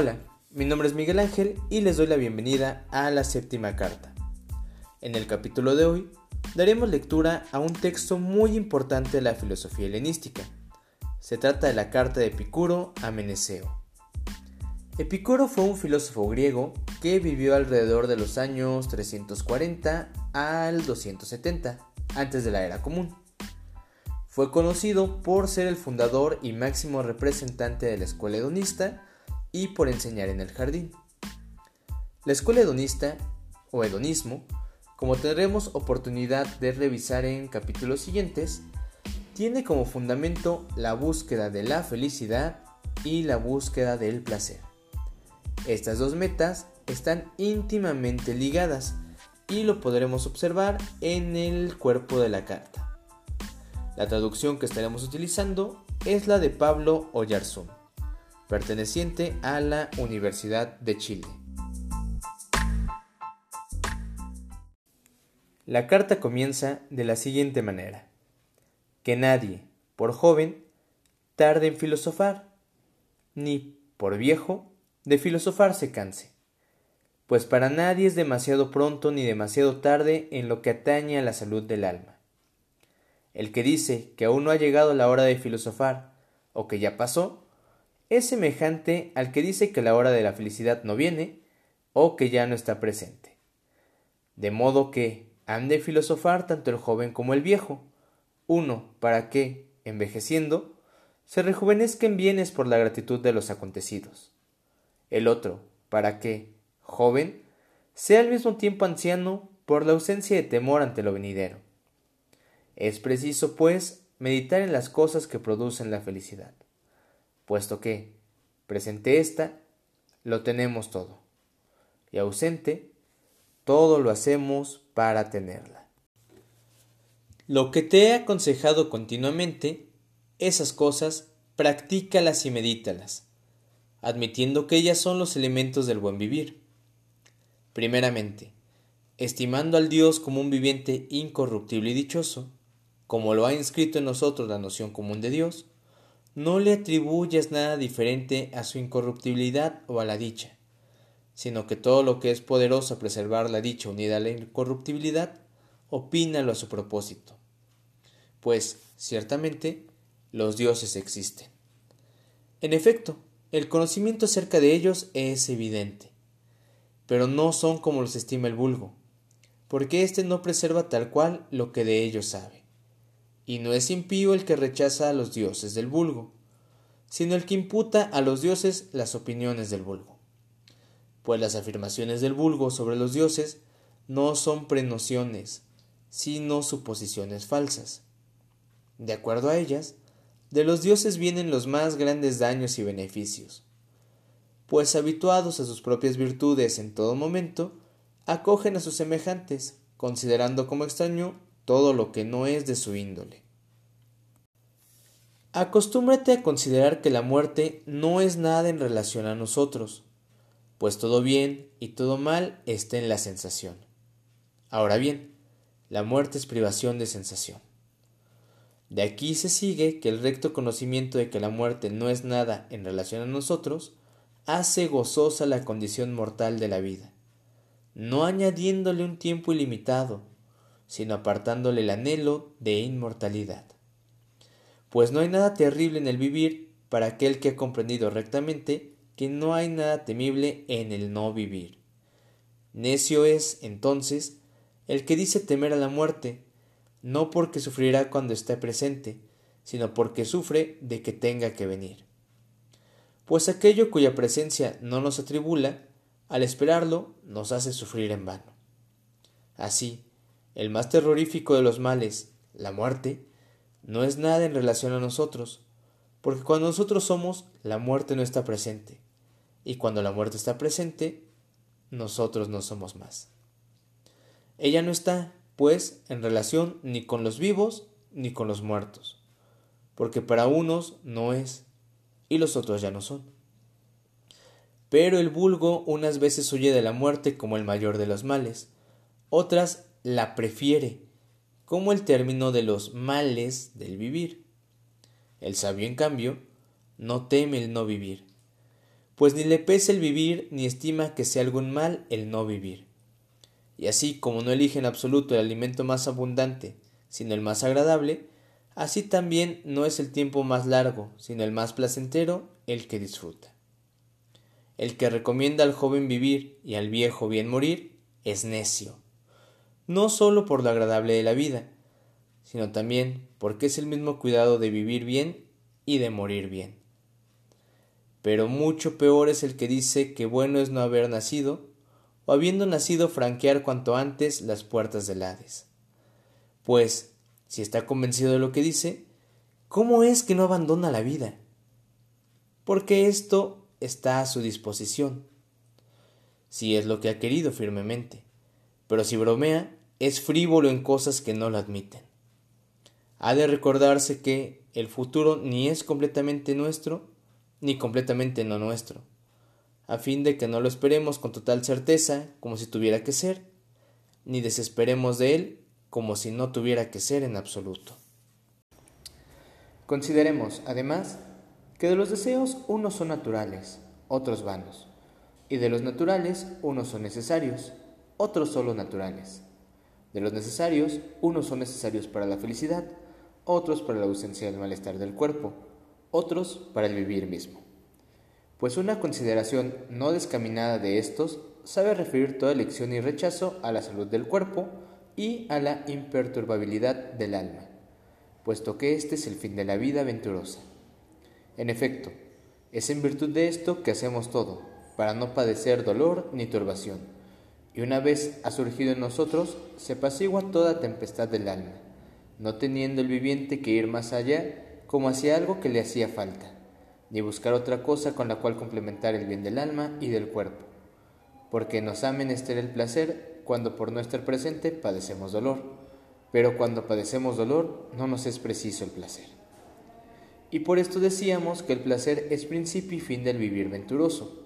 Hola, mi nombre es Miguel Ángel y les doy la bienvenida a la séptima carta. En el capítulo de hoy daremos lectura a un texto muy importante de la filosofía helenística. Se trata de la carta de Epicuro a Meneceo. Epicuro fue un filósofo griego que vivió alrededor de los años 340 al 270, antes de la era común. Fue conocido por ser el fundador y máximo representante de la escuela hedonista y por enseñar en el jardín. La escuela hedonista, o hedonismo, como tendremos oportunidad de revisar en capítulos siguientes, tiene como fundamento la búsqueda de la felicidad y la búsqueda del placer. Estas dos metas están íntimamente ligadas y lo podremos observar en el cuerpo de la carta. La traducción que estaremos utilizando es la de Pablo Oyarzún, perteneciente a la Universidad de Chile. La carta comienza de la siguiente manera. Que nadie, por joven, tarde en filosofar, ni, por viejo, de filosofar se canse. Pues para nadie es demasiado pronto ni demasiado tarde en lo que atañe a la salud del alma el que dice que aún no ha llegado la hora de filosofar, o que ya pasó, es semejante al que dice que la hora de la felicidad no viene, o que ya no está presente. De modo que han de filosofar tanto el joven como el viejo, uno para que, envejeciendo, se rejuvenezca en bienes por la gratitud de los acontecidos, el otro para que, joven, sea al mismo tiempo anciano por la ausencia de temor ante lo venidero. Es preciso, pues, meditar en las cosas que producen la felicidad, puesto que, presente ésta, lo tenemos todo, y ausente, todo lo hacemos para tenerla. Lo que te he aconsejado continuamente, esas cosas, practícalas y medítalas, admitiendo que ellas son los elementos del buen vivir. Primeramente, estimando al Dios como un viviente incorruptible y dichoso, como lo ha inscrito en nosotros la noción común de Dios, no le atribuyas nada diferente a su incorruptibilidad o a la dicha, sino que todo lo que es poderoso a preservar la dicha unida a la incorruptibilidad, opínalo a su propósito. Pues, ciertamente, los dioses existen. En efecto, el conocimiento acerca de ellos es evidente, pero no son como los estima el vulgo, porque éste no preserva tal cual lo que de ellos sabe y no es impío el que rechaza a los dioses del vulgo, sino el que imputa a los dioses las opiniones del vulgo. Pues las afirmaciones del vulgo sobre los dioses no son prenociones, sino suposiciones falsas. De acuerdo a ellas, de los dioses vienen los más grandes daños y beneficios, pues habituados a sus propias virtudes en todo momento, acogen a sus semejantes, considerando como extraño todo lo que no es de su índole. Acostúmbrate a considerar que la muerte no es nada en relación a nosotros, pues todo bien y todo mal está en la sensación. Ahora bien, la muerte es privación de sensación. De aquí se sigue que el recto conocimiento de que la muerte no es nada en relación a nosotros hace gozosa la condición mortal de la vida, no añadiéndole un tiempo ilimitado, sino apartándole el anhelo de inmortalidad. Pues no hay nada terrible en el vivir para aquel que ha comprendido rectamente que no hay nada temible en el no vivir. Necio es, entonces, el que dice temer a la muerte, no porque sufrirá cuando esté presente, sino porque sufre de que tenga que venir. Pues aquello cuya presencia no nos atribula, al esperarlo nos hace sufrir en vano. Así, el más terrorífico de los males, la muerte, no es nada en relación a nosotros, porque cuando nosotros somos, la muerte no está presente, y cuando la muerte está presente, nosotros no somos más. Ella no está, pues, en relación ni con los vivos ni con los muertos, porque para unos no es, y los otros ya no son. Pero el vulgo unas veces huye de la muerte como el mayor de los males, otras la prefiere como el término de los males del vivir. El sabio, en cambio, no teme el no vivir, pues ni le pesa el vivir ni estima que sea algún mal el no vivir. Y así como no elige en absoluto el alimento más abundante, sino el más agradable, así también no es el tiempo más largo, sino el más placentero el que disfruta. El que recomienda al joven vivir y al viejo bien morir es necio, no sólo por lo agradable de la vida, sino también porque es el mismo cuidado de vivir bien y de morir bien. Pero mucho peor es el que dice que bueno es no haber nacido, o habiendo nacido franquear cuanto antes las puertas del Hades. Pues, si está convencido de lo que dice, ¿cómo es que no abandona la vida? Porque esto está a su disposición, si es lo que ha querido firmemente, pero si bromea, es frívolo en cosas que no lo admiten. Ha de recordarse que el futuro ni es completamente nuestro, ni completamente no nuestro, a fin de que no lo esperemos con total certeza, como si tuviera que ser, ni desesperemos de él, como si no tuviera que ser en absoluto. Consideremos, además, que de los deseos unos son naturales, otros vanos, y de los naturales unos son necesarios, otros solo naturales. De los necesarios, unos son necesarios para la felicidad, otros para la ausencia del malestar del cuerpo, otros para el vivir mismo. Pues una consideración no descaminada de estos sabe referir toda elección y rechazo a la salud del cuerpo y a la imperturbabilidad del alma, puesto que este es el fin de la vida venturosa. En efecto, es en virtud de esto que hacemos todo, para no padecer dolor ni turbación, y una vez ha surgido en nosotros, se apacigua toda tempestad del alma, no teniendo el viviente que ir más allá como hacia algo que le hacía falta, ni buscar otra cosa con la cual complementar el bien del alma y del cuerpo, porque nos ha menester el placer cuando por no estar presente padecemos dolor, pero cuando padecemos dolor no nos es preciso el placer. Y por esto decíamos que el placer es principio y fin del vivir venturoso,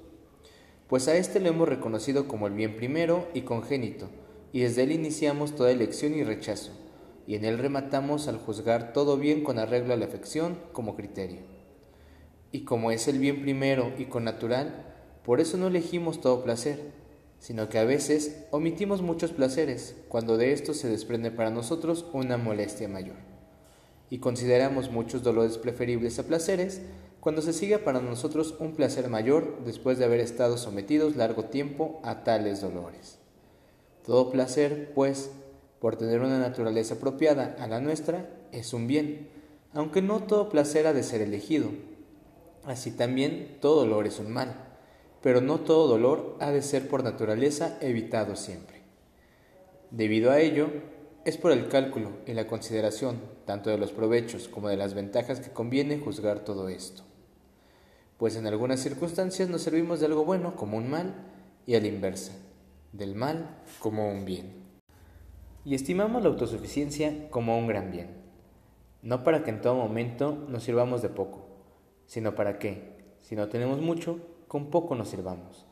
pues a éste lo hemos reconocido como el bien primero y congénito, y desde él iniciamos toda elección y rechazo, y en él rematamos al juzgar todo bien con arreglo a la afección como criterio. Y como es el bien primero y con natural, por eso no elegimos todo placer, sino que a veces omitimos muchos placeres cuando de estos se desprende para nosotros una molestia mayor. Y consideramos muchos dolores preferibles a placeres cuando se sigue para nosotros un placer mayor después de haber estado sometidos largo tiempo a tales dolores. Todo placer, pues, por tener una naturaleza apropiada a la nuestra, es un bien, aunque no todo placer ha de ser elegido. Así también todo dolor es un mal, pero no todo dolor ha de ser por naturaleza evitado siempre. Debido a ello, es por el cálculo y la consideración tanto de los provechos como de las ventajas que conviene juzgar todo esto. Pues en algunas circunstancias nos servimos de algo bueno como un mal y a la inversa, del mal como un bien. Y estimamos la autosuficiencia como un gran bien, no para que en todo momento nos sirvamos de poco, sino para que, si no tenemos mucho, con poco nos sirvamos,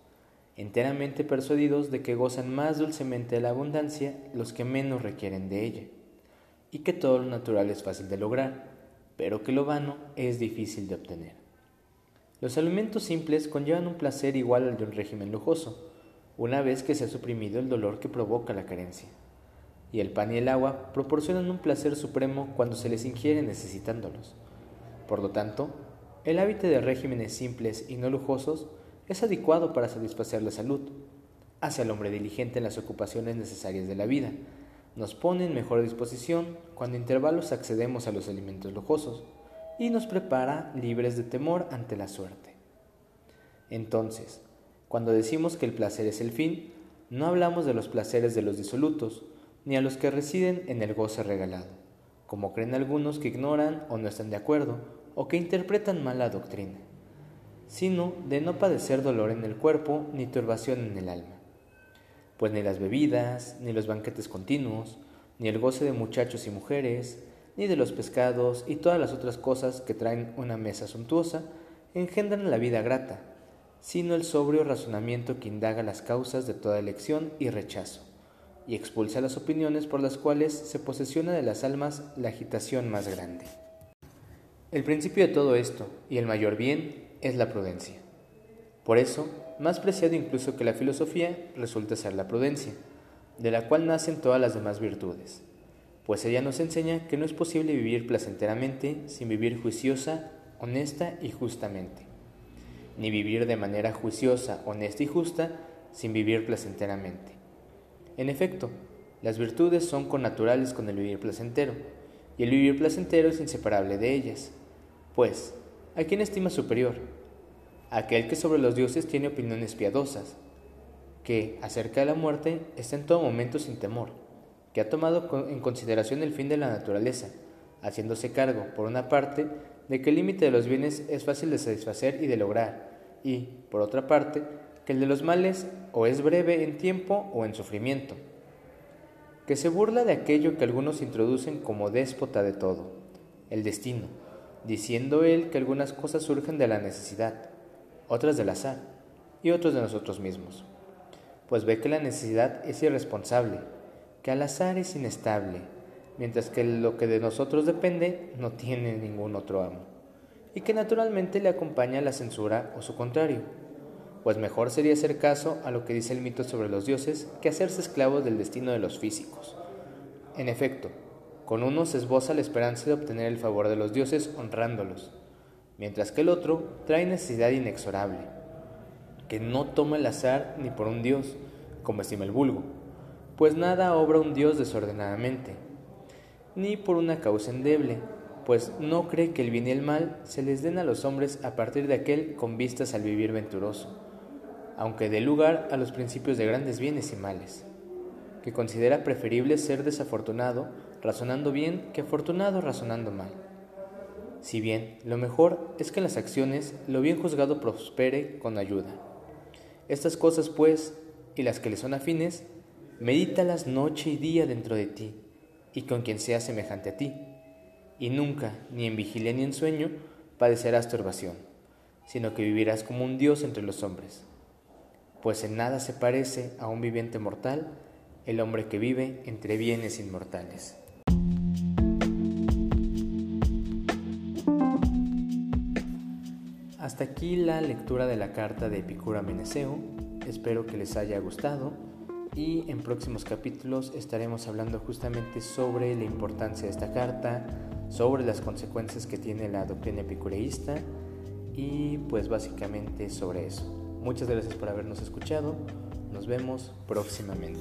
enteramente persuadidos de que gozan más dulcemente de la abundancia los que menos requieren de ella, y que todo lo natural es fácil de lograr, pero que lo vano es difícil de obtener. Los alimentos simples conllevan un placer igual al de un régimen lujoso, una vez que se ha suprimido el dolor que provoca la carencia. Y el pan y el agua proporcionan un placer supremo cuando se les ingiere necesitándolos. Por lo tanto, el hábito de regímenes simples y no lujosos es adecuado para satisfacer la salud, hace al hombre diligente en las ocupaciones necesarias de la vida, nos pone en mejor disposición cuando intervalos accedemos a los alimentos lujosos y nos prepara libres de temor ante la suerte. Entonces, cuando decimos que el placer es el fin, no hablamos de los placeres de los disolutos, ni a los que residen en el goce regalado, como creen algunos que ignoran o no están de acuerdo, o que interpretan mal la doctrina, sino de no padecer dolor en el cuerpo ni turbación en el alma. Pues ni las bebidas, ni los banquetes continuos, ni el goce de muchachos y mujeres, ni de los pescados y todas las otras cosas que traen una mesa suntuosa, engendran la vida grata, sino el sobrio razonamiento que indaga las causas de toda elección y rechazo y expulsa las opiniones por las cuales se posesiona de las almas la agitación más grande. El principio de todo esto, y el mayor bien, es la prudencia. Por eso, más preciado incluso que la filosofía resulta ser la prudencia, de la cual nacen todas las demás virtudes, pues ella nos enseña que no es posible vivir placenteramente sin vivir juiciosa, honesta y justamente, ni vivir de manera juiciosa, honesta y justa sin vivir placenteramente. En efecto, las virtudes son connaturales con el vivir placentero, y el vivir placentero es inseparable de ellas. Pues, ¿a quién estima superior? Aquel que sobre los dioses tiene opiniones piadosas, que, acerca de la muerte, está en todo momento sin temor, que ha tomado en consideración el fin de la naturaleza, haciéndose cargo, por una parte, de que el límite de los bienes es fácil de satisfacer y de lograr, y, por otra parte, que el de los males o es breve en tiempo o en sufrimiento, que se burla de aquello que algunos introducen como déspota de todo, el destino, diciendo él que algunas cosas surgen de la necesidad, otras del azar y otros de nosotros mismos, pues ve que la necesidad es irresponsable, que al azar es inestable, mientras que lo que de nosotros depende no tiene ningún otro amo, y que naturalmente le acompaña la censura o su contrario, pues mejor sería hacer caso a lo que dice el mito sobre los dioses que hacerse esclavos del destino de los físicos. En efecto, con uno se esboza la esperanza de obtener el favor de los dioses honrándolos, mientras que el otro trae necesidad inexorable, que no toma el azar ni por un dios, como estima el vulgo, pues nada obra un dios desordenadamente, ni por una causa endeble, pues no cree que el bien y el mal se les den a los hombres a partir de aquel con vistas al vivir venturoso aunque dé lugar a los principios de grandes bienes y males, que considera preferible ser desafortunado razonando bien que afortunado razonando mal. Si bien lo mejor es que en las acciones lo bien juzgado prospere con ayuda. Estas cosas, pues, y las que le son afines, medítalas noche y día dentro de ti, y con quien sea semejante a ti, y nunca, ni en vigilia ni en sueño, padecerás turbación, sino que vivirás como un Dios entre los hombres pues en nada se parece a un viviente mortal el hombre que vive entre bienes inmortales. Hasta aquí la lectura de la carta de Epicura Meneceo. Espero que les haya gustado y en próximos capítulos estaremos hablando justamente sobre la importancia de esta carta, sobre las consecuencias que tiene la doctrina epicureísta y pues básicamente sobre eso. Muchas gracias por habernos escuchado. Nos vemos próximamente.